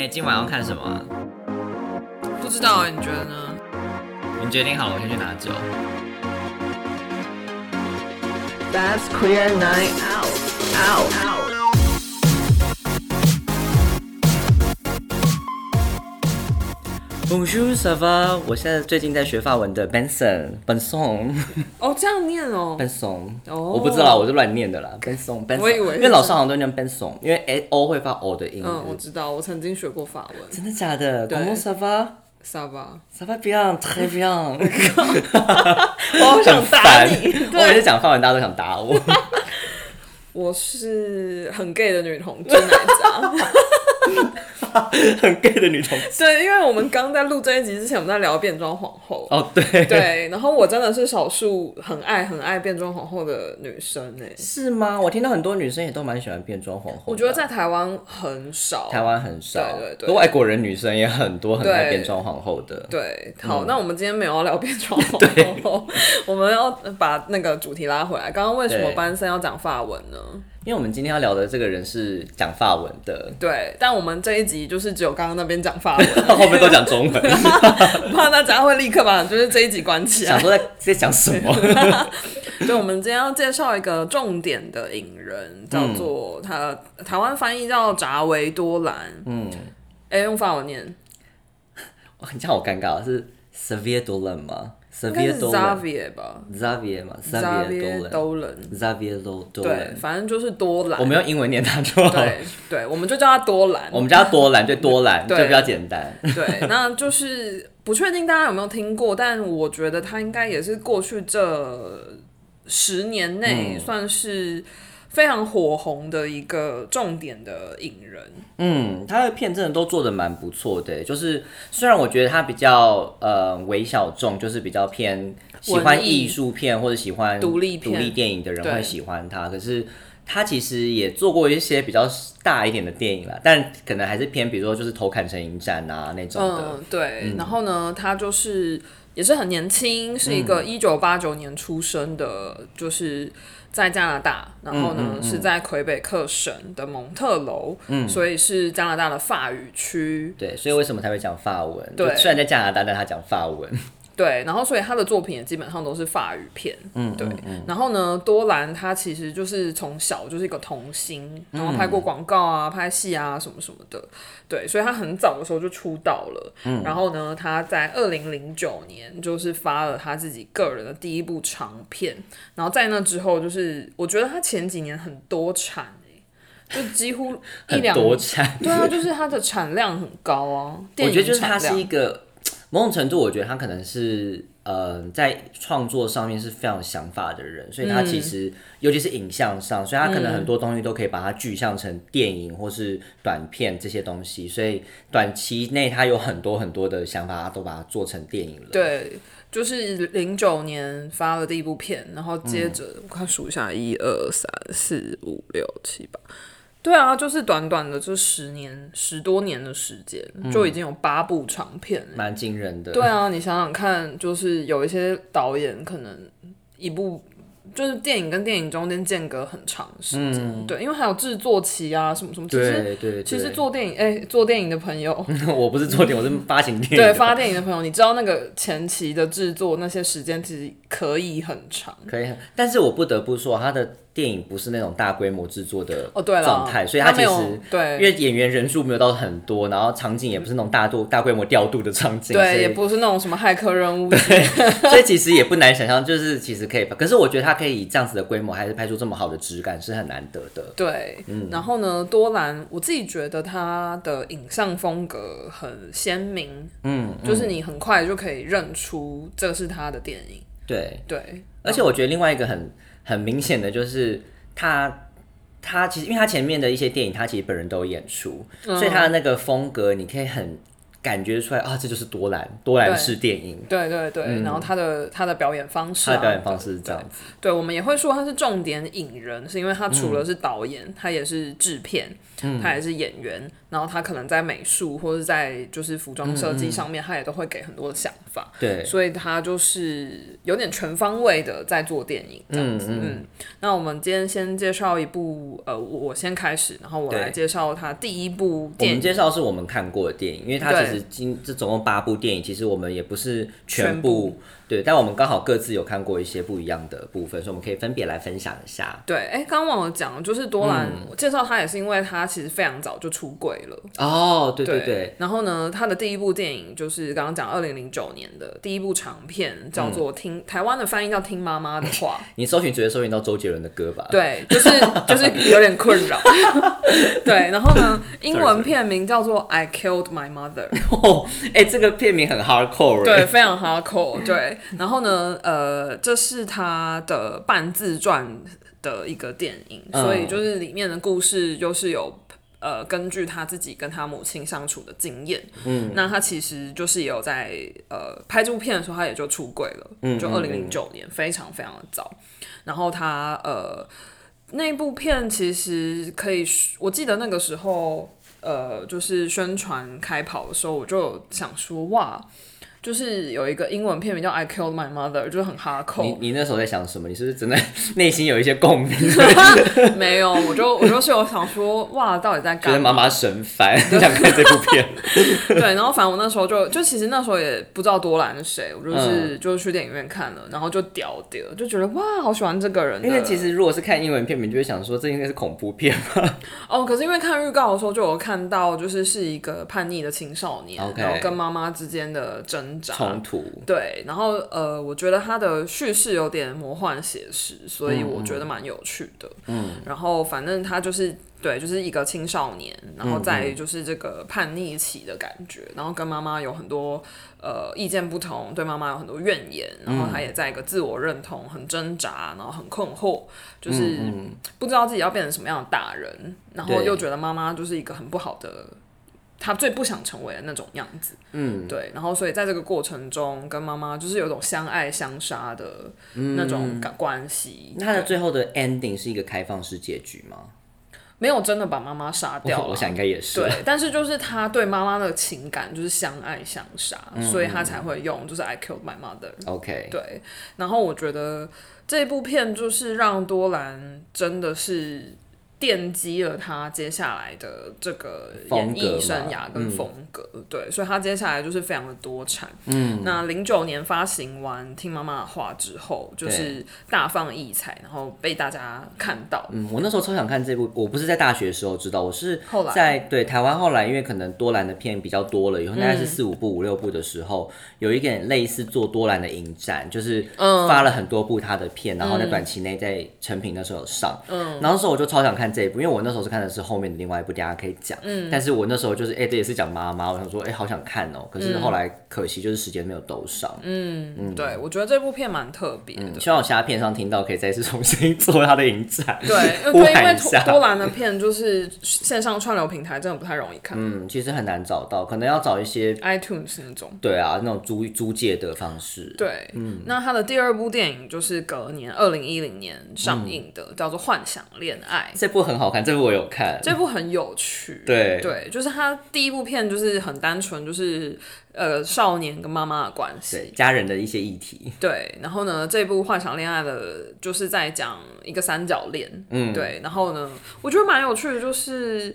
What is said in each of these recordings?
哎、今晚要看什么啊？不知道哎，你觉得呢？你决定好了，我先去拿酒。That's queer night out. Out. Out. Bonjour, ça va？我现在最近在学法文的 Benson Benson 哦，这样念哦。Benson，、哦我不知道，我是乱念的啦。Benson Benson，我以为因为老师好像都念 Benson，因为 O 会发 O 的音。嗯，我知道，我曾经学过法文。真的假的对 Comment ça va？萨巴，Ça va bien, très bien。我好想打你。我每次对，讲法文，大家都想打我。我是很 gay 的女同志奶渣。很 gay 的女同志。对，因为我们刚在录这一集之前，我们在聊变装皇后。哦，对。对，然后我真的是少数很爱很爱变装皇后的女生哎。是吗？我听到很多女生也都蛮喜欢变装皇后。我觉得在台湾很少。台湾很少，对对对可外国人女生也很多，很爱变装皇后的。对，嗯好，那我们今天没有要聊变装皇后，我们要把那个主题拉回来。刚刚为什么班森要讲法文呢？因为我们今天要聊的这个人是讲法文的，对，但我们这一集就是只有刚刚那边讲法文，后面都讲中文，怕大家会立刻把就是这一集关起来。想说在在讲什么？对，我们今天要介绍一个重点的影人，叫做他台湾翻译叫扎维多兰。嗯，哎、用法文念，哇这样好尴尬，是吧 Xavier 吗 Xavier Dolan。Dolan。Xavier Do- 对，Dolan。反正就是多兰。我们用英文念他就好。对对，我们就叫他多兰。我们叫它多兰，对多兰，就对比较简单。对，那就是不确定大家有没有听过，但我觉得他应该也是过去这十年内嗯算是非常火红的一个重点的影人。嗯，他的片真的都做的蛮不错的，就是虽然我觉得他比较呃微小众，就是比较偏喜欢艺艺术片或者喜欢独立片独立电影的人会喜欢他，可是他其实也做过一些比较大一点的电影啦，但可能还是偏比如说就是头砍成影展啊那种的，嗯，对。然后呢，他就是也是很年轻，是一个一九八九年出生的，就是在加拿大，然后呢、是在魁北克省的蒙特楼，所以是加拿大的法语区。对，所以为什么他会讲法文？对虽然在加拿大，但他讲法文，对，然后所以他的作品也基本上都是法语片，嗯，对。然后呢，多兰他其实就是从小就是一个童星，然后拍过广告啊、拍戏啊什么什么的，对，所以他很早的时候就出道了。嗯然后呢，他在二零零九年就是发了他自己个人的第一部长片，然后在那之后，就是我觉得他前几年很多产、欸、就几乎 一两多产。对啊，就是它的产量很高啊。我觉得就是他是一个某种程度，我觉得他可能是呃在创作上面是非常有想法的人，所以他其实、尤其是影像上，所以他可能很多东西都可以把它具象成电影或是短片这些东西，所以短期内他有很多很多的想法，他都把它做成电影了。对，就是零九年发了第一部片，然后接着、我看数一下，一二三四五六七八，对啊，就是短短的这十年十多年的时间，就已经有八部长片了。蛮惊人的。对啊，你想想看，就是有一些导演可能一部。就是电影跟电影中间间隔很长的时间，对，因为还有制作期啊，什么什么。其实对对对，其实做电影，哎、做电影的朋友，我不是做电影，我是发行电影。对发电影的朋友，你知道那个前期的制作那些时间其实可以很长。可以很，但是我不得不说，他的电影不是那种大规模制作的哦，对了，状态，所以他其实对因为演员人数没有到很多，然后场景也不是那种大度大规模调度的场景，对，也不是那种什么骇客任务，对 所以其实也不难想象，就是其实可以，可是我觉得他可以以这样子的规模，还是拍出这么好的质感，是很难得的。对。嗯然后呢，多兰我自己觉得他的影像风格很鲜明，嗯，就是你很快就可以认出这是他的电影。对，对，而且我觉得另外一个很很明显的就是他。他其实，因为他前面的一些电影，他其实本人都有演出，嗯所以他的那个风格，你可以很感觉出来啊，这就是多兰多兰式电影，对对对。然后他的他的表演方式、啊，他的表演方式是这样子。对，我们也会说他是重点影人，是因为他除了是导演，他也是制片，他也是演员，然后他可能在美术或者在就是服装设计上面，他也都会给很多的想法，对，所以他就是有点全方位的在做电影这样子。嗯那我们今天先介绍一部，呃，我我先开始，然后我来介绍他第一部电影。们介绍是我们看过的电影，因为他其实今这总共八部电影，其实我们也不是全部对，但我们刚好各自有看过一些不一样的部分，所以我们可以分别来分享一下。对，哎，刚刚忘了讲，就是多兰，介绍他也是因为他其实非常早就出柜了。哦，对对对，然后呢，他的第一部电影就是刚刚讲二零零九年的第一部长片，叫做《听》，台湾的翻译叫《听妈妈的话》。你搜寻直接搜寻到周杰伦的歌吧？对，就是就是有点困扰。对，然后呢，英文片名叫做《I Killed My Mother》。哦，哎、这个片名很 hardcore，对，欸非常 hardcore。对，然后呢，呃，这是他的半自传的一个电影，嗯所以就是里面的故事就是有。呃，根据他自己跟他母亲相处的经验，嗯，那他其实就是也有在呃拍这部片的时候，他也就出柜了，嗯就二零零九年，非常非常的早。然后他呃那部片其实可以，我记得那个时候呃就是宣传开跑的时候，我就想说哇。就是有一个英文片名叫《I Killed My Mother》，就是很你 hardcore。你那时候在想什么？你是不是真的 内心有一些共鸣，没有，我就我就是有想说，哇，到底在觉得干嘛？妈妈神烦，想看这部片？对，然后反正我那时候就就其实那时候也不知道多兰是谁，我就是、嗯就是去电影院看了，然后就屌屌，就觉得哇，好喜欢这个人。因为其实如果是看英文片名，就会想说这应该是恐怖片吧？哦，可是因为看预告的时候就有看到，就是是一个叛逆的青少年然后跟妈妈之间的挣扎。冲突，对，然后呃，我觉得他的叙事有点魔幻写实，所以我觉得蛮有趣的。嗯，然后反正他就是对，就是一个青少年，然后再就是这个叛逆期的感觉，然后跟妈妈有很多呃意见不同，对妈妈有很多怨言，然后他也在一个自我认同很挣扎，然后很困惑，就是不知道自己要变成什么样的大人，然后又觉得妈妈就是一个很不好的。他最不想成为的那种样子，嗯，对，然后所以在这个过程中，跟妈妈就是有一种相爱相杀的那种感关系。那它的最后的 ending 是一个开放式结局吗？没有真的把妈妈杀掉啊、我我想应该也是。对，但是就是他对妈妈的情感就是相爱相杀，所以他才会用就是 I killed my mother。OK，对，然后我觉得这部片就是让多兰真的是奠基了他接下来的这个演艺生涯跟风格。对，所以他接下来就是非常的多产。嗯，那零九年发行完《听妈妈的话》之后，就是大放异彩，然后被大家看到。嗯，我那时候超想看这部，我不是在大学的时候知道，我是后来。在对台湾后来，因为可能多兰的片比较多了，以后大概嗯。是四五部、五六部的时候，有一点类似做多兰的影展，就是嗯。发了很多部他的片，然后在短期内在成品那时候有上，嗯，然后那时候我就超想看这一部，因为我那时候是看的是后面的另外一部，大家可以讲，嗯，但是我那时候就是哎、这也是讲妈妈，我想说哎、好想看哦、可是后来可惜就是时间没有兜上，嗯嗯，对，我觉得这部片蛮特别的。希望我下片上听到可以再次重新 做他的影展，对，呼因为 因为多多兰的片就是线上串流平台真的不太容易看、嗯，其实很难找到，可能要找一些 i t u n e s 那种。对啊，那种租租借的方式。对，嗯。那他的第二部电影就是隔年二零一零年上映的，叫做《幻想恋爱》。这部很好看，这部我有看。这部很有趣，对。对，就是他第一部片就是很单纯，就是呃少年跟妈妈的关系，对家人的一些议题，对，然后呢，这部《幻想恋爱》的，就是在讲一个三角恋，嗯，对，然后呢，我觉得蛮有趣的，就是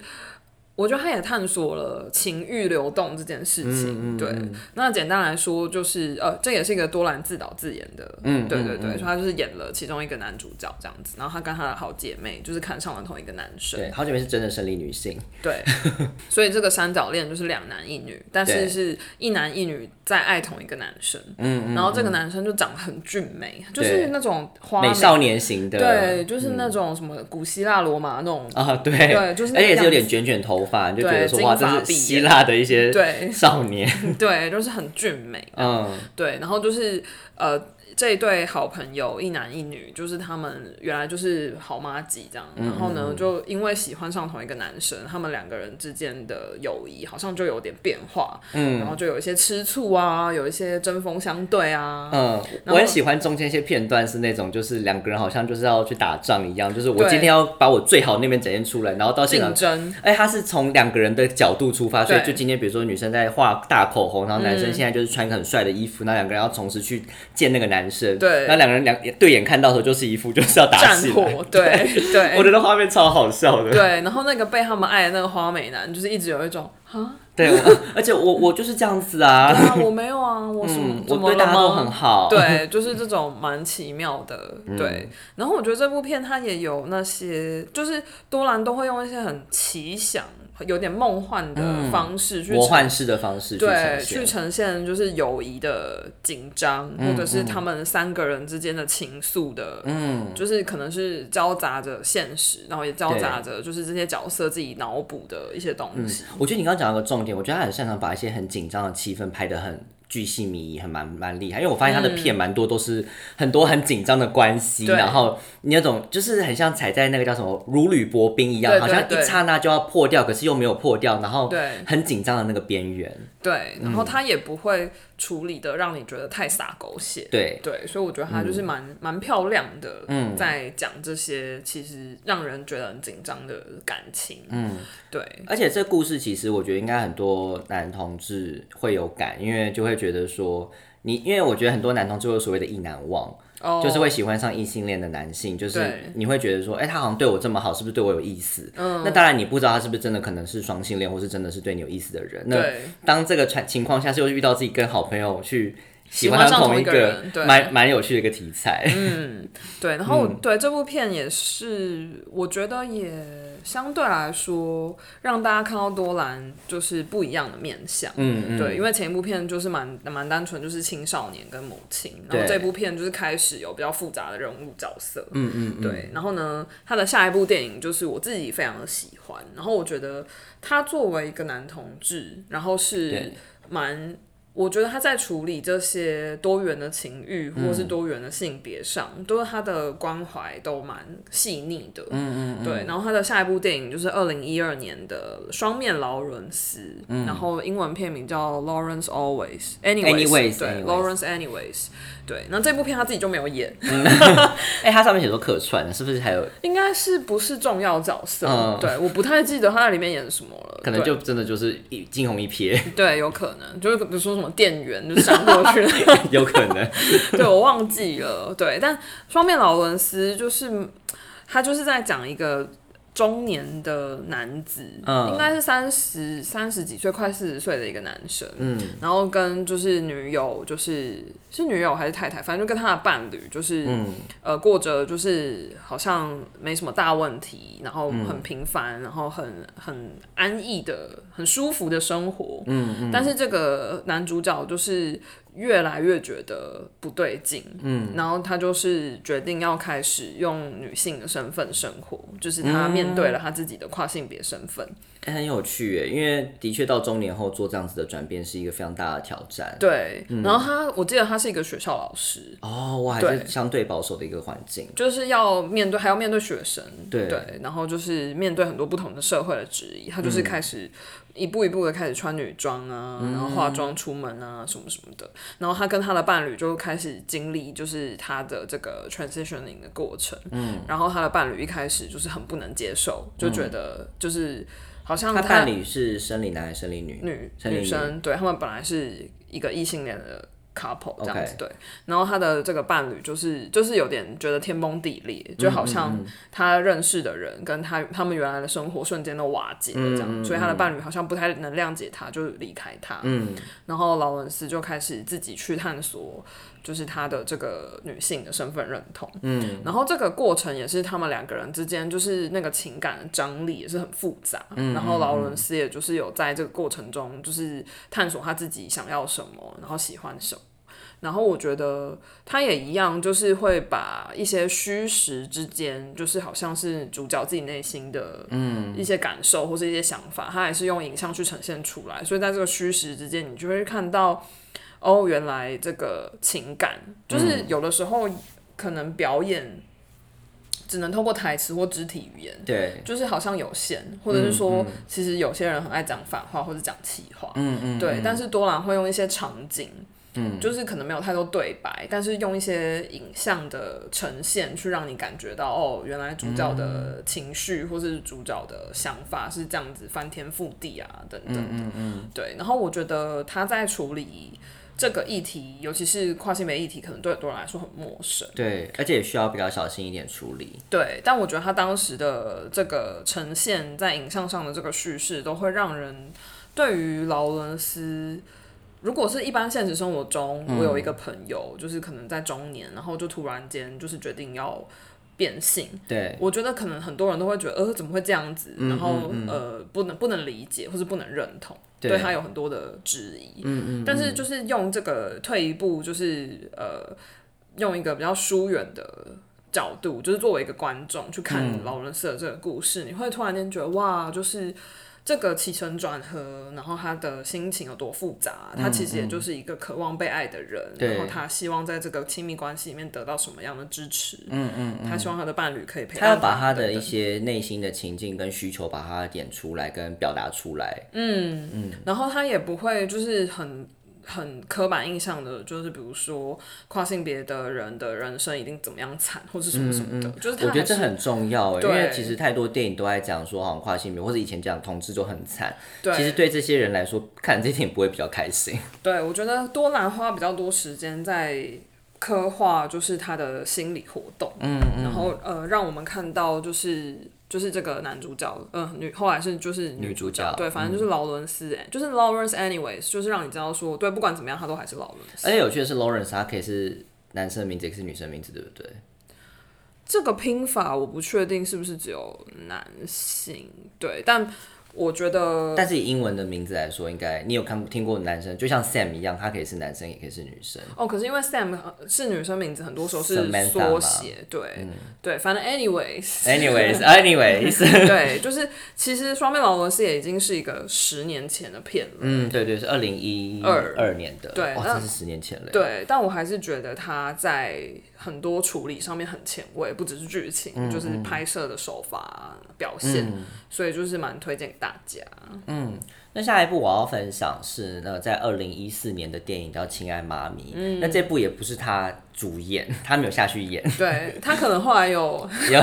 我觉得他也探索了情欲流动这件事情。嗯对，那简单来说就是呃，这也是一个多兰自导自演的，嗯对对对，所以他就是演了其中一个男主角这样子，然后他跟他的好姐妹就是看上了同一个男生，对，好姐妹是真的生理女性，对，所以这个三角恋就是两男一女，但是是一男一女在爱同一个男生，嗯然后这个男生就长得很俊美，就是那种花美少年型的，对，就是那种什么古希腊罗马那种，啊，对，对就是那个而且也是有点卷卷头发，你就觉对得说哇，这是希腊的一些对。少年，对，就是很俊美，嗯，对，然后就是呃，这一对好朋友一男一女，就是他们原来就是好妈吉这样，然后呢，就因为喜欢上同一个男生，他们两个人之间的友谊好像就有点变化，嗯，然后就有一些吃醋啊，有一些针锋相对啊，嗯，我很喜欢中间一些片段是那种，就是两个人好像就是要去打仗一样，就是我今天要把我最好那边展现出来，然后到现场竞争，哎，他是从两个人的角度出发，所以就今天比如说女生在画大口红，然后男生现在就是穿一个很帅的衣服，那两个人要同时去见那个男生，对。那两个人两对眼看到的时候就是一副就是要打战起来，火，对对。我觉得画面超好笑的，对，然后那个被他们爱的那个花美男，就是一直有一种啊，对，我而且我我就是这样子啊，啊，我没有啊，我什么、嗯，我对大家都很好，对，就是这种蛮奇妙的，嗯。对。然后我觉得这部片它也有那些，就是多兰都会用一些很奇想、有点梦幻的方式去幻式的方式去对去，呈现就是友谊的紧张，嗯或者是他们三个人之间的情愫的，嗯，就是可能是交杂着现实，然后也交杂着就是这些角色自己脑补的一些东西。我觉得你刚刚讲到个重点，我觉得他很擅长把一些很紧张的气氛拍得很巨细靡遗，很蛮蛮厉害。因为我发现他的片蛮多都是很多很紧张的关系，嗯然后你那种就是很像踩在那个叫什么如履薄冰一样，好像一刹那就要破掉，可是又没有破掉，然后对很紧张的那个边缘。对，然后他也不会处理的让你觉得太洒狗血。对，对，所以我觉得他就是蛮蛮、漂亮的，在讲这些其实让人觉得很紧张的感情。嗯，对，而且这故事其实我觉得应该很多男同志会有感，因为就会觉得说你，因为我觉得很多男同志会有所谓的意难忘。哦就是会喜欢上异性恋的男性，就是你会觉得说，哎、他好像对我这么好，是不是对我有意思？嗯，那当然你不知道他是不是真的可能是双性恋，或是真的是对你有意思的人。那当这个情情况下，是会遇到自己跟好朋友去喜喜欢上同一个人对，蛮蛮有趣的一个题材。嗯对，然后我、对这部片也是，我觉得也相对来说让大家看到多兰就是不一样的面相。嗯嗯，对，因为前一部片就是蛮蛮单纯，就是青少年跟母亲，然后这部片就是开始有比较复杂的人物角色，嗯嗯对，然后呢，他的下一部电影就是我自己非常的喜欢，然后我觉得他作为一个男同志，然后是蛮。我觉得他在处理这些多元的情欲或是多元的性别上，都是他的关怀都蛮细腻的。嗯嗯对，然后他的下一部电影就是二零一二年的《双面劳伦斯》，然后英文片名叫 Lawrence Always Anyways，, Anyways，对 anyways Lawrence Anyways，对，那这部片他自己就没有演，哎、他上面写说客串，是不是还有？应该是不是重要角色？嗯。对，我不太记得他在里面演什么了，可能就真的就是一惊鸿一瞥，对，有可能。就是比如说什么店员就闪过去了。有可能。对我忘记了，对，但双面劳伦斯就是他就是在讲一个中年的男子，嗯。应该是三十三十几岁，快四十岁的一个男生，嗯，然后跟就是女友，就是是女友还是太太，反正就跟他的伴侣，就是、嗯。呃过着就是好像没什么大问题，然后嗯。很平凡，然后很很安逸的、很舒服的生活。嗯嗯。但是这个男主角就是越来越觉得不对劲，嗯，然后他就是决定要开始用女性的身份生活，就是他面对了他自己的跨性别身份。欸很有趣耶，因为的确到中年后做这样子的转变是一个非常大的挑战。对，然后他我记得他是一个学校老师，哦，我还对。是相对保守的一个环境。就是要面对，还要面对学生，对。然后就是面对很多不同的社会的质疑，他就是开始一步一步的开始穿女装啊，然后化妆出门啊，什么什么的，然后他跟他的伴侣就开始经历就是他的这个 transitioning 的过程，嗯，然后他的伴侣一开始就是很不能接受，就觉得就是好像他伴侣是生理男还是生理女？女。女生，对他们本来是一个异性恋的 couple 这样子对，然后他的这个伴侣就是就是有点觉得天崩地裂，就好像他认识的人跟他他们原来的生活瞬间都瓦解了这样，所以他的伴侣好像不太能谅解他，就离开他。嗯，然后劳伦斯就开始自己去探索。就是他的这个女性的身份认同，嗯，然后这个过程也是他们两个人之间，就是那个情感的张力也是很复杂，嗯，然后劳伦斯也就是有在这个过程中，就是探索他自己想要什么，然后喜欢什么。然后我觉得他也一样，就是会把一些虚实之间，就是好像是主角自己内心的一些感受或是一些想法，他还是用影像去呈现出来。所以在这个虚实之间，你就会看到哦，原来这个情感就是有的时候可能表演只能通过台词或肢体语言，对，就是好像有限，或者是说，其实有些人很爱讲反话或者讲气话，嗯嗯，对，但是多兰会用一些场景。嗯，就是可能没有太多对白，但是用一些影像的呈现，去让你感觉到哦，原来主角的情绪或是主角的想法是这样子翻天覆地啊，等等的。嗯嗯，对。然后我觉得他在处理这个议题，尤其是跨性别议题，可能对很多人来说很陌生。对，而且也需要比较小心一点处理。对，但我觉得他当时的这个呈现，在影像上的这个叙事，都会让人对于劳伦斯。如果是一般现实生活中，我有一个朋友，就是可能在中年，然后就突然间就是决定要变性，对，我觉得可能很多人都会觉得，呃，怎么会这样子？然后呃，不能不能理解，或是不能认同，对他有很多的质疑。嗯嗯。但是就是用这个退一步，就是呃，用一个比较疏远的角度，就是作为一个观众去看劳伦斯的这个故事，你会突然间觉得，哇，就是。这个起承转合，然后他的心情有多复杂？他其实也就是一个渴望被爱的人，然后他希望在这个亲密关系里面得到什么样的支持？嗯嗯他希望他的伴侣可以陪他，要把他的一些内心的情境跟需求把它点出来，跟表达出来。嗯嗯，然后他也不会就是很。很刻板印象的，就是比如说跨性别的人的人生一定怎么样惨，或是什么什么的，就是我觉得这很重要，因为其实太多电影都在讲说，好像跨性别或者以前讲同志就很惨，其实对这些人来说，看这电影不会比较开心。对，我觉得多兰花比较多时间在刻画，就是他的心理活动，嗯嗯，然后呃，让我们看到就是。就是这个男主角，嗯，女后来是就是女主角，对，反正就是劳伦斯，就是 Lawrence anyways，就是让你知道说，对，不管怎么样，他都还是劳伦斯。而且有趣的是，Lawrence 他可以是男生的名字，也是女生名字，对不对？这个拼法我不确定是不是只有男性，对，但。我觉得，但是以英文的名字来说，应该你有看听过男生，就像 Sam 一样，他可以是男生，也可以是女生。哦，可是因为 Sam 是女生名字，很多时候是缩写，对，对，反正 anyways，anyways，anyways，对，就是其实双面老罗斯也已经是一个十年前的片了。嗯，对对，是二零一二二年的，对，哇，这是十年前了。对，但我还是觉得他在很多处理上面很前卫，不只是剧情，就是拍摄的手法表现，所以就是蛮推荐。大家，嗯，那下一部我要分享是那在二零一四年的电影叫《亲爱妈咪》，嗯，那这部也不是他。主演，他没有下去演。对他可能后来有 有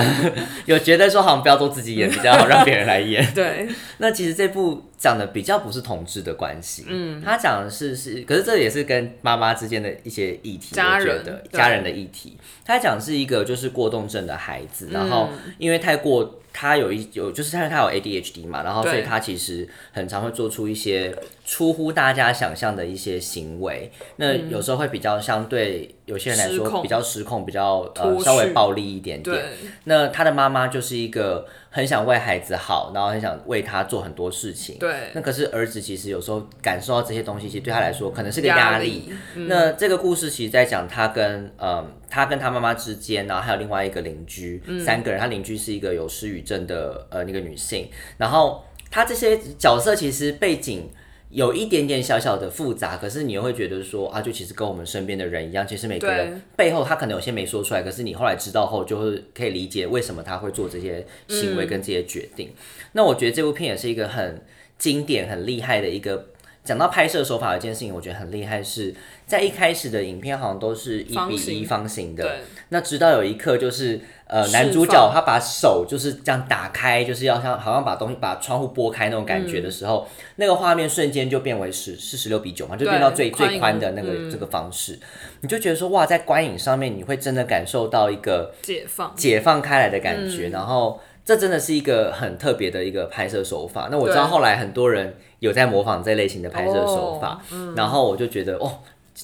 有觉得说，好像不要做自己演比较好，让别人来演。对，那其实这部讲的比较不是同志的关系，嗯，他讲的是是，可是这也是跟妈妈之间的一些议题，家人的家人的议题。他讲是一个就是过动症的孩子，然后因为太过他有一有就是他他有 ADHD 嘛，然后所以他其实很常会做出一些出乎大家想象的一些行为，那有时候会比较相对有些人来说比较失控，比较呃稍微暴力一点点。那他的妈妈就是一个很想为孩子好，然后很想为他做很多事情。对。那可是儿子其实有时候感受到这些东西，其实对他来说可能是个压力。那这个故事其实在讲他跟呃他跟他妈妈之间，然后还有另外一个邻居，三个人。他邻居是一个有失语症的呃那个女性。然后他这些角色其实背景。有一点点小小的复杂，可是你又会觉得说啊，就其实跟我们身边的人一样，其实每个人背后他可能有些没说出来，可是你后来知道后，就会可以理解为什么他会做这些行为跟这些决定。那我觉得这部片也是一个很经典、很厉害的一个。讲到拍摄手法，有一件事情我觉得很厉害，是在一开始的影片好像都是一比一方形的，那直到有一刻就是。呃，男主角他把手就是这样打开，就是要像好像把东西把窗户拨开那种感觉的时候，那个画面瞬间就变为十是十六比九嘛，就变到最最宽的那个这个方式，你就觉得说哇，在观影上面你会真的感受到一个解放。解放开来的感觉，然后这真的是一个很特别的一个拍摄手法。那我知道后来很多人有在模仿这类型的拍摄手法，然后我就觉得哦，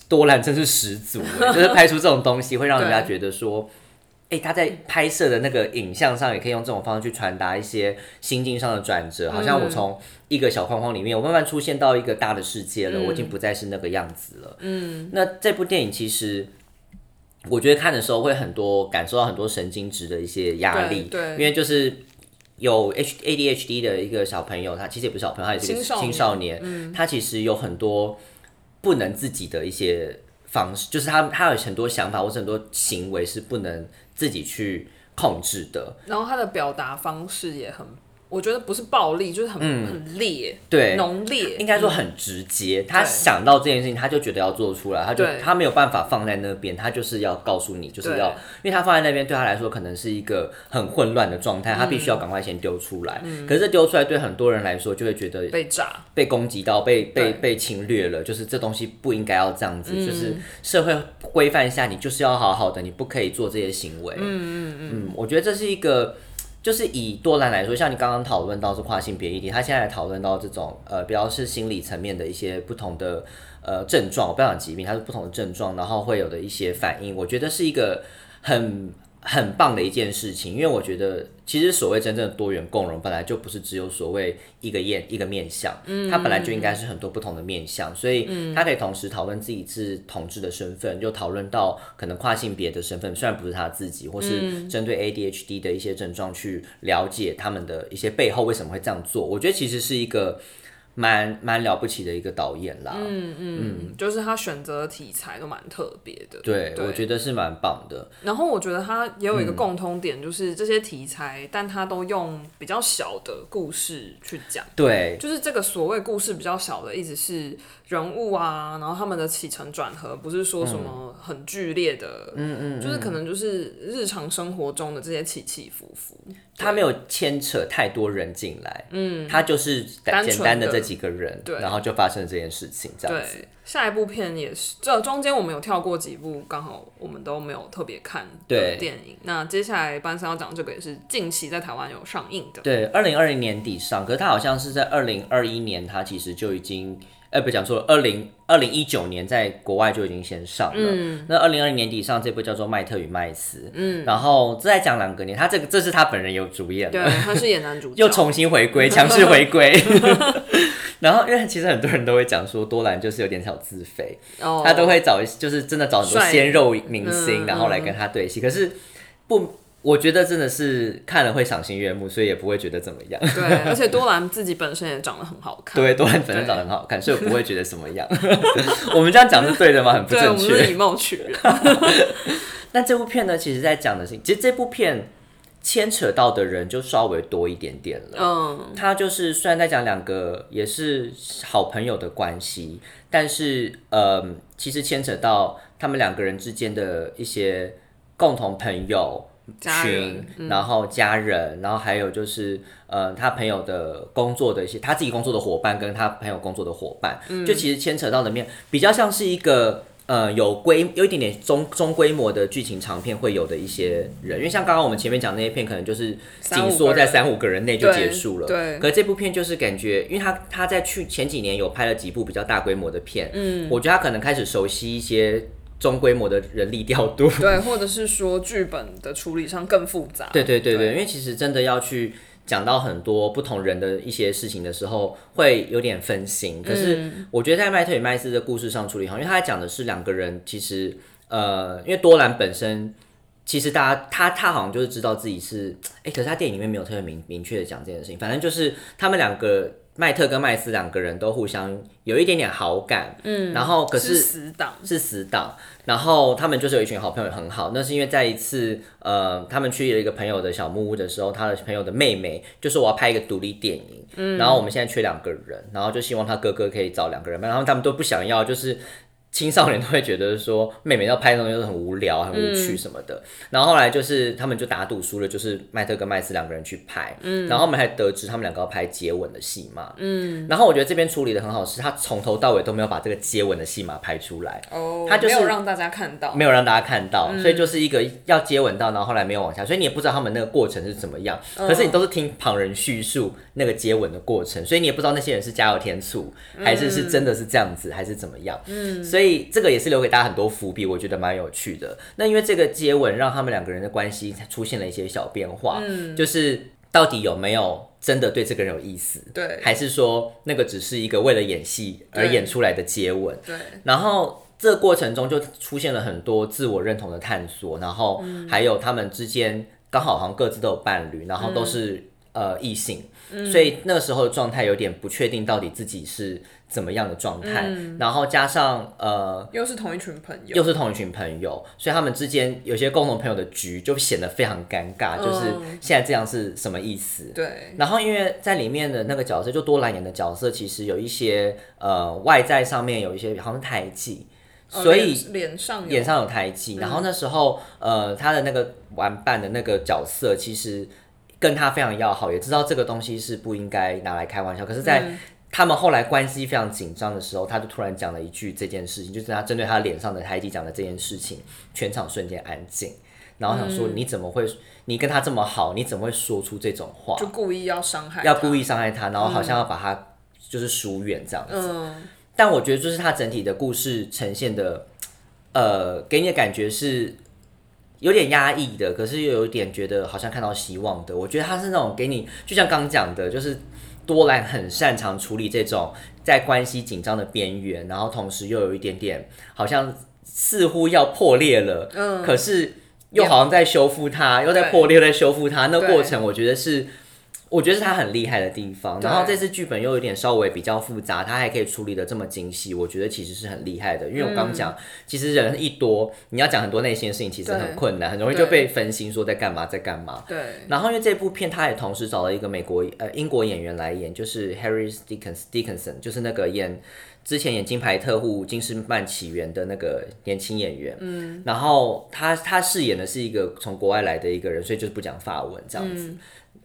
多兰真是十足，就是拍出这种东西会让人家觉得说。哎，他在拍摄的那个影像上，也可以用这种方式去传达一些心境上的转折。好像我从一个小框框里面，我慢慢出现到一个大的世界了，我已经不再是那个样子了。嗯，那这部电影其实，我觉得看的时候会很多感受到很多神经质的一些压力。对，因为就是有 H A D H D 的一个小朋友，他其实也不是小朋友，他也是个青少年。嗯，他其实有很多。不能自己的一些方式，就是他他有很多想法或者很多行为是不能自己去控制的。然后他的表达方式也很，我觉得不是暴力，就是很、很烈，嗯对。浓烈，应该说很直接，他想到这件事情，他就觉得要做出来，他就他没有办法放在那边，他就是要告诉你，就是要，因为他放在那边对他来说可能是一个很混乱的状态，他必须要赶快先丢出来。可是这丢出来对很多人来说，就会觉得嗯被炸。被攻击到，被被被侵略了，就是这东西不应该要这样子，就是社会规范下，你就是要好好的，你不可以做这些行为。嗯嗯。嗯，我觉得这是一个。就是以多兰来说，像你刚刚讨论到是跨性别议题，他现在讨论到这种呃比较是心理层面的一些不同的呃症状，不要讲疾病，它是不同的症状，然后会有的一些反应，我觉得是一个很很棒的一件事情，因为我觉得其实所谓真正的多元共融，本来就不是只有所谓一个面一个面相，嗯，它本来就应该是很多不同的面相，所以他可以同时讨论自己是同志的身份，又讨论到可能跨性别的身份，虽然不是他自己，或是针对 ADHD 的一些症状去了解他们的一些背后为什么会这样做，我觉得其实是一个蛮蛮了不起的一个导演啦。嗯嗯嗯，就是他选择的题材都蛮特别的。对，我觉得是蛮棒的。然后我觉得他也嗯有一个共通点，就是这些题材，但他都用比较小的故事去讲。对，就是这个所谓故事比较小的，一直是人物啊，然后他们的起承转合，不是说什么很剧烈的，嗯嗯，就是可能就是日常生活中的这些起起伏伏。他没有牵扯太多人进来，嗯，他就是单纯的简单的这几个人，对然后就发生了这件事情，这样子。对，下一部片也是，这中间我们有跳过几部，刚好我们都没有特别看的电影。那接下来班三要讲这个也是近期在台湾有上映的，对，二零二零年底上，可是他好像是在二零二一年，他其实就已经，呃，不讲错了，二零二零一九年在国外就已经先上了。嗯那二零二零年底上这部叫做《麦特与麦斯》，嗯，然后这在讲两个年，他这个这是他本人有主演，对，他是演男主角，又重新回归，强势回归。然后，因为其实很多人都会讲说，多兰就是有点小自肥，哦他都会找一就是真的找很多鲜肉明星，嗯然后来跟他对戏。可是不，我觉得真的是看了会赏心悦目，所以也不会觉得怎么样。对，而且多兰自己本身也长得很好看，对，多兰本身长得很好看，所以我不会觉得怎么样。我们这样讲是对的吗？很不正确。们是以貌取人，那这部片呢，其实在讲的是，其实这部片牵扯到的人就稍微多一点点了。嗯，他就是虽然在讲两个也是好朋友的关系，但是呃，其实牵扯到他们两个人之间的一些共同朋友群，然后家人，然后还有就是呃，他朋友的工作的一些他自己工作的伙伴跟他朋友工作的伙伴，就其实牵扯到的面比较像是一个。呃，有规有一点点中中规模的剧情长片会有的一些人，因为像刚刚我们前面讲那些片，可能就是紧缩在三五个人内就结束了。对。可是这部片就是感觉，因为他他在去前几年有拍了几部比较大规模的片，嗯，我觉得他可能开始熟悉一些中规模的人力调度。对，或者是说剧本的处理上更复杂，对对对对，因为其实真的要去讲到很多不同人的一些事情的时候，会有点分心。可是我觉得在麦特与麦斯的故事上处理好，因为他讲的是两个人，其实呃，因为多兰本身。其实大家他他好像就是知道自己是哎、可是他电影里面没有特别明明确的讲这件事情。反正就是他们两个麦特跟麦斯两个人都互相有一点点好感，嗯，然后可是是死党，是死党，然后他们就是有一群好朋友很好。那是因为在一次呃，他们去了一个朋友的小木屋的时候，他的朋友的妹妹就说我要拍一个独立电影，嗯，然后我们现在缺两个人，然后就希望他哥哥可以找两个人，然后他们都不想要，就是。青少年都会觉得说妹妹要拍的东西都很无聊、很无趣什么的。然后后来就是他们就打赌输了，就是麦特跟麦斯两个人去拍。嗯，然后我们还得知他们两个要拍接吻的戏嘛。嗯，然后我觉得这边处理的很好，是他从头到尾都没有把这个接吻的戏码拍出来。哦，他就是没有让大家看到，没有让大家看到，所以就是一个要接吻到，然后后来没有往下，所以你也不知道他们那个过程是怎么样。可是你都是听旁人叙述那个接吻的过程，所以你也不知道那些人是加油添醋，还是是真的是这样子，还是怎么样。嗯，所以这个也是留给大家很多伏笔，我觉得蛮有趣的。那因为这个接吻让他们两个人的关系出现了一些小变化，嗯就是到底有没有真的对这个人有意思？对还是说那个只是一个为了演戏而演出来的接吻？对，然后这个过程中就出现了很多自我认同的探索，然后还有他们之间刚好好像各自都有伴侣，然后都是、呃异性，所以那个时候的状态有点不确定，到底自己是怎么样的状态。然后加上呃，又是同一群朋友，又是同一群朋友，所以他们之间有些共同朋友的局就显得非常尴尬，就是现在这样是什么意思？对，然后因为在里面的那个角色，就多兰演的角色，其实有一些呃外在上面有一些好像胎记，哦所以脸脸上脸上有胎记。然后那时候呃他的那个玩伴的那个角色，其实跟他非常要好，也知道这个东西是不应该拿来开玩笑。可是，在他们后来关系非常紧张的时候，他就突然讲了一句这件事情，就是他针对他脸上的胎记讲的这件事情，全场瞬间安静。然后想说，你怎么会？你跟他这么好，你怎么会说出这种话？就故意要伤害，要故意伤害他，然后好像要把他就是疏远这样子。嗯，但我觉得就是他整体的故事呈现的，呃，给你的感觉是有点压抑的，可是又有点觉得好像看到希望的。我觉得他是那种给你，就像刚讲的，就是多兰很擅长处理这种在关系紧张的边缘，然后同时又有一点点好像似乎要破裂了，嗯可是又好像在修复它，又在破裂，又在修复它，那过程我觉得是。我觉得是他很厉害的地方，然后这次剧本又有点稍微比较复杂，他还可以处理的这么精细，我觉得其实是很厉害的。因为我刚讲，其实人一多，你要讲很多内心的事情，其实很困难，很容易就被分心说在干嘛，在干嘛。对，然后因为这部片，他也同时找了一个美国呃英国演员来演，就是 Harry Dickens Dickinson，就是那个演之前演《金牌特护：金士曼起源》的那个年轻演员。嗯，然后他他饰演的是一个从国外来的一个人，所以就是不讲法文这样子。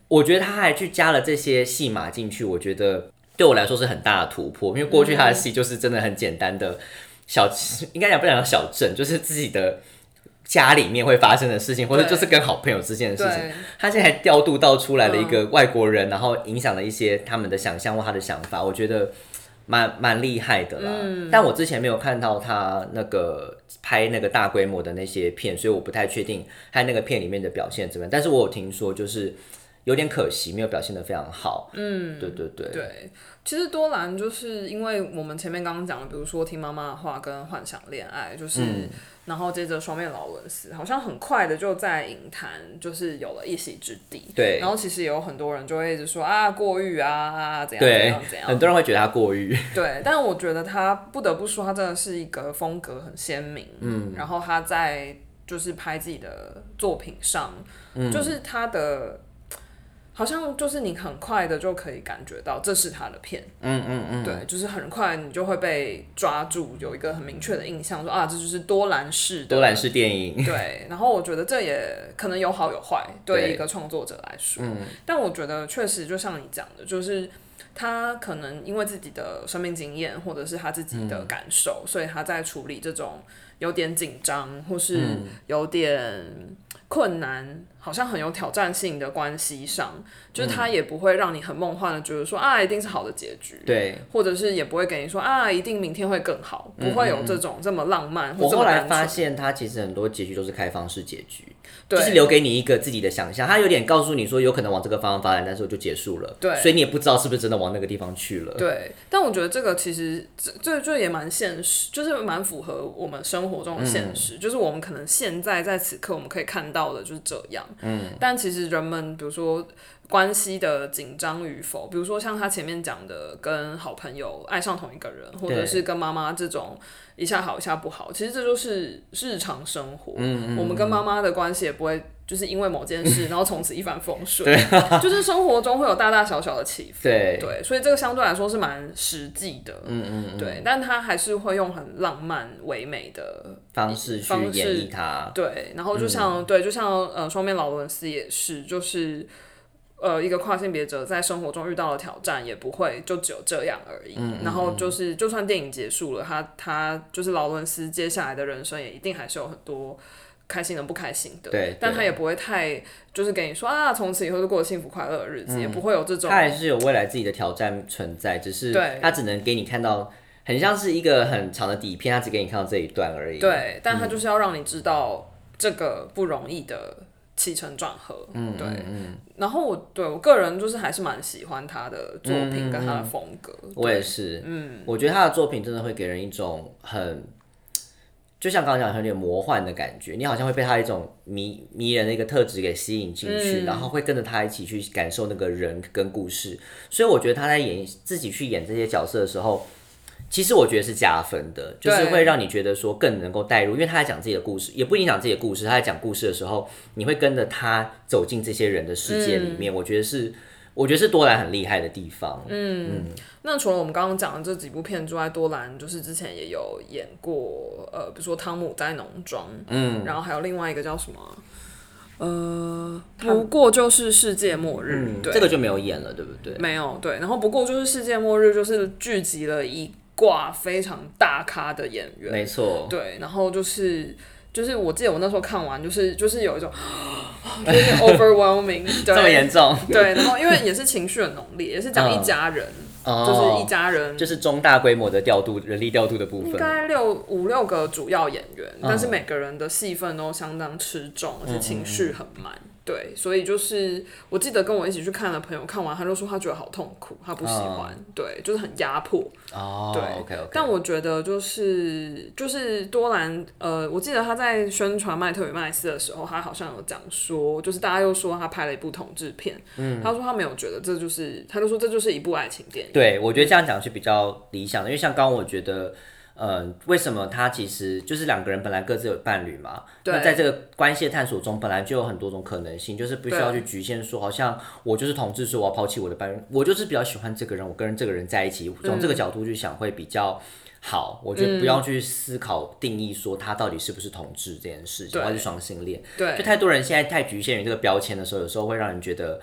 我觉得他还去加了这些戏码进去，我觉得对我来说是很大的突破，因为过去他的戏就是真的很简单的小，应该讲不讲小镇，就是自己的家里面会发生的事情，或者就是跟好朋友之间的事情。他现在还调度到出来了一个外国人，然后影响了一些他们的想象或他的想法，我觉得蛮蛮厉害的啦。但我之前没有看到他那个拍那个大规模的那些片，所以我不太确定他那个片里面的表现怎么样。但是我有听说，就是有点可惜，没有表现的非常好。嗯，对对对，对，其实多兰就是因为我们前面刚刚讲的，比如说听妈妈的话跟幻想恋爱，就是、嗯然后接着双面劳伦斯，好像很快的就在影坛就是有了一席之地。对然后其实也有很多人就会一直说啊过誉啊啊怎样怎样怎，样很，多人会觉得他过誉。对，但我觉得他不得不说，他真的是一个风格很鲜明，嗯，然后他在就是拍自己的作品上，嗯就是他的。好像就是你很快的就可以感觉到这是他的片，嗯嗯嗯，对，就是很快你就会被抓住，有一个很明确的印象，说啊，这就是多兰式的多兰式电影。对，然后我觉得这也可能有好有坏，对对一个创作者来说。但我觉得确实就像你讲的，就是他可能因为自己的生命经验或者是他自己的感受，所以他在处理这种有点紧张或是有点困难，好像很有挑战性的关系上，就是他也不会让你很梦幻的觉得说啊一定是好的结局。对，或者是也不会给你说啊，一定明天会更好，不会有这种这么浪漫或我后来发现，他其实很多结局都是开放式结局，对就是留给你一个自己的想象。他有点告诉你说，有可能往这个方向发展，但是我就结束了。对所以你也不知道是不是真的往那个地方去了。对，但我觉得这个其实这这这也蛮现实，就是蛮符合我们生活中的现嗯实，就是我们可能现在在此刻我们可以看到的就是这样，嗯，但其实人们比如说关系的紧张与否，比如说像他前面讲的跟好朋友爱上同一个人，或者是跟妈妈这种一下好一下不好，其实这就是日常生活，嗯我们跟妈妈的关系也不会。就是因为某件事，然后从此一帆风顺。就是生活中会有大大小小的起伏。对对，所以这个相对来说是蛮实际的，嗯嗯对，但他还是会用很浪漫唯美的方式去演绎它。对，然后就像、对，就像呃双面劳伦斯也是，就是呃一个跨性别者在生活中遇到的挑战，也不会就只有这样而已。然后就是就算电影结束了，他他就是劳伦斯接下来的人生也一定还是有很多。开心的不开心的，对对但他也不会太就是给你说啊，从此以后就过幸福快乐的日子，也不会有这种他还是有未来自己的挑战存在，只是对他只能给你看到，很像是一个很长的底片，他只给你看到这一段而已。对，但他就是要让你知道这个不容易的起承转合，嗯，对，然后我对我个人就是还是蛮喜欢他的作品跟他的风格，我也是，嗯，我觉得他的作品真的会给人一种很。就像刚刚讲，有点魔幻的感觉，你好像会被他一种迷迷人的一个特质给吸引进去，嗯然后会跟着他一起去感受那个人跟故事。所以我觉得他在演自己去演这些角色的时候，其实我觉得是加分的，就是会让你觉得说更能够带入，因为他在讲自己的故事，也不影响自己的故事，他在讲故事的时候，你会跟着他走进这些人的世界里面。我觉得是，我觉得是多兰很厉害的地方。嗯，嗯那除了我们刚刚讲的这几部片之外，多兰就是之前也有演过，呃，比如说《汤姆在农庄》，嗯，然后还有另外一个叫什么啊？呃，不过就是世界末日，嗯，对，这个就没有演了，对不对？没有对，然后不过就是世界末日，就是聚集了一挂非常大咖的演员，没错，对，然后就是就是我记得我那时候看完，就是就是有一种 有点 overwhelming，这么对严重，对，然后因为也是情绪很浓烈，也是讲一家人，哦就是一家人，就是中大规模的调度人力调度的部分。应分。该六五六个主要演员，嗯。但是每个人的戏份都相当吃重，而且情绪很满。对，所以就是我记得跟我一起去看的朋友看完，他就说他觉得好痛苦，他不喜欢，对，就是很压迫。哦，对，OK OK。但我觉得就是就是多兰，呃，我记得他在宣传麦特与麦斯的时候，他好像有讲说，就是大家又说他拍了一部同志片，嗯，他说他没有觉得这就是，他就说这就是一部爱情电影，对，我觉得这样讲是比较理想的，因为像刚刚我觉得，呃，为什么他其实就是两个人本来各自有伴侣嘛，那在这个关系的探索中，本来就有很多种可能性，就是不需要去局限说，好像我就是同志，说我要抛弃我的伴侣，我就是比较喜欢这个人，我跟这个人在一起，从嗯这个角度去想会比较。好，我觉得不要去思考定义说他到底是不是同志这件事情，对或是双性恋。对就太多人现在太局限于这个标签的时候，有时候会让人觉得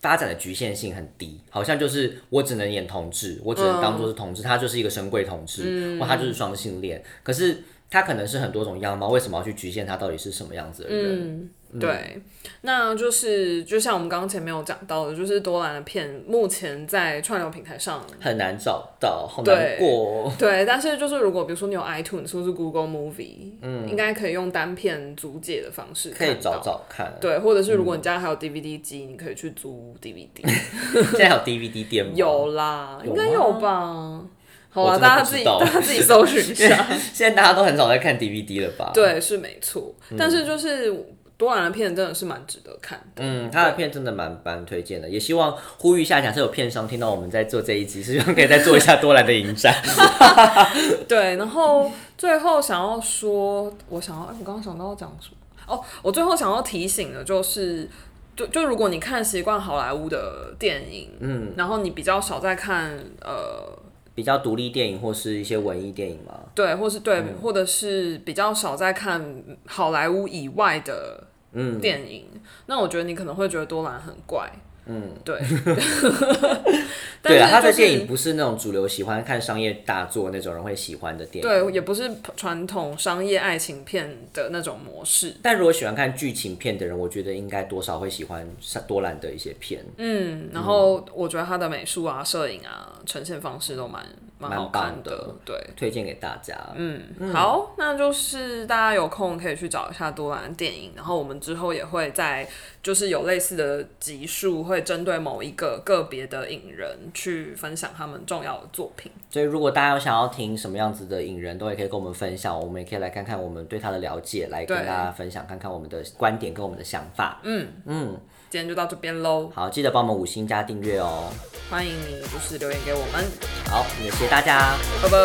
发展的局限性很低，好像就是我只能演同志，我只能当做是同志，他就是一个神鬼同志，或他就是双性恋。可是他可能是很多种样貌，为什么要去局限他到底是什么样子的人？对，那就是就像我们刚刚前面有讲到的，就是多兰的片目前在串流平台上，很难找到，好对难过哦。对，但是就是如果比如说你有 iTunes 或是 Google Movie，嗯，应该可以用单片租借的方式可以找。找看。对，或者是如果你家还有 DVD 机，你可以去租 DVD。现在有 DVD 店吗？有啦，应该有吧？好啦，我真的大家自己 大家自己搜寻一下。现在大家都很少在看 DVD 了吧？，对，是没错。嗯但是就是多兰的片真的是蛮值得看的。嗯，他的片真的蛮蛮推荐的，也希望呼吁一下，假设有片商听到我们在做这一集，希望可以再做一下多兰的影展。对，然后最后想要说，我想要，哎我刚刚想到要讲什么？哦，我最后想要提醒的就是。就就如果你看习惯好莱坞的电影，嗯，然后你比较少在看呃比较独立电影或是一些文艺电影嘛，对，或是对，嗯。或者是比较少在看好莱坞以外的嗯。电影，那我觉得你可能会觉得多兰很怪，嗯，对，但对啊，他的电影不是那种主流喜欢看商业大作那种人会喜欢的电影。对，也不是传统商业爱情片的那种模式，但如果喜欢看剧情片的人，我觉得应该多少会喜欢多兰的一些片。嗯，然后我觉得他的美术啊、摄影啊、呈现方式都蛮蛮好看的对。推荐给大家。嗯，好，那就是大家有空可以去找一下多兰的电影，然后我们之后也会在就是有类似的集数，会针对某一个个别的影人去分享他们重要的作品。所以如果大家有想要听什么样子的影人，都也可以跟我们分享，我们也可以来看看我们对他的了解，来跟大家分享看看我们的观点跟我们的想法。今天就到这边喽。好记得帮我们五星加订阅哦。欢迎你就是留言给我们。好也谢谢大家。拜拜。